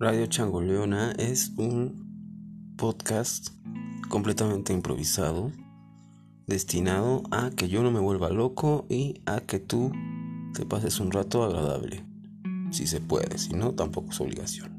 Radio Changoleona es un podcast completamente improvisado, destinado a que yo no me vuelva loco y a que tú te pases un rato agradable. Si se puede, si no, tampoco es obligación.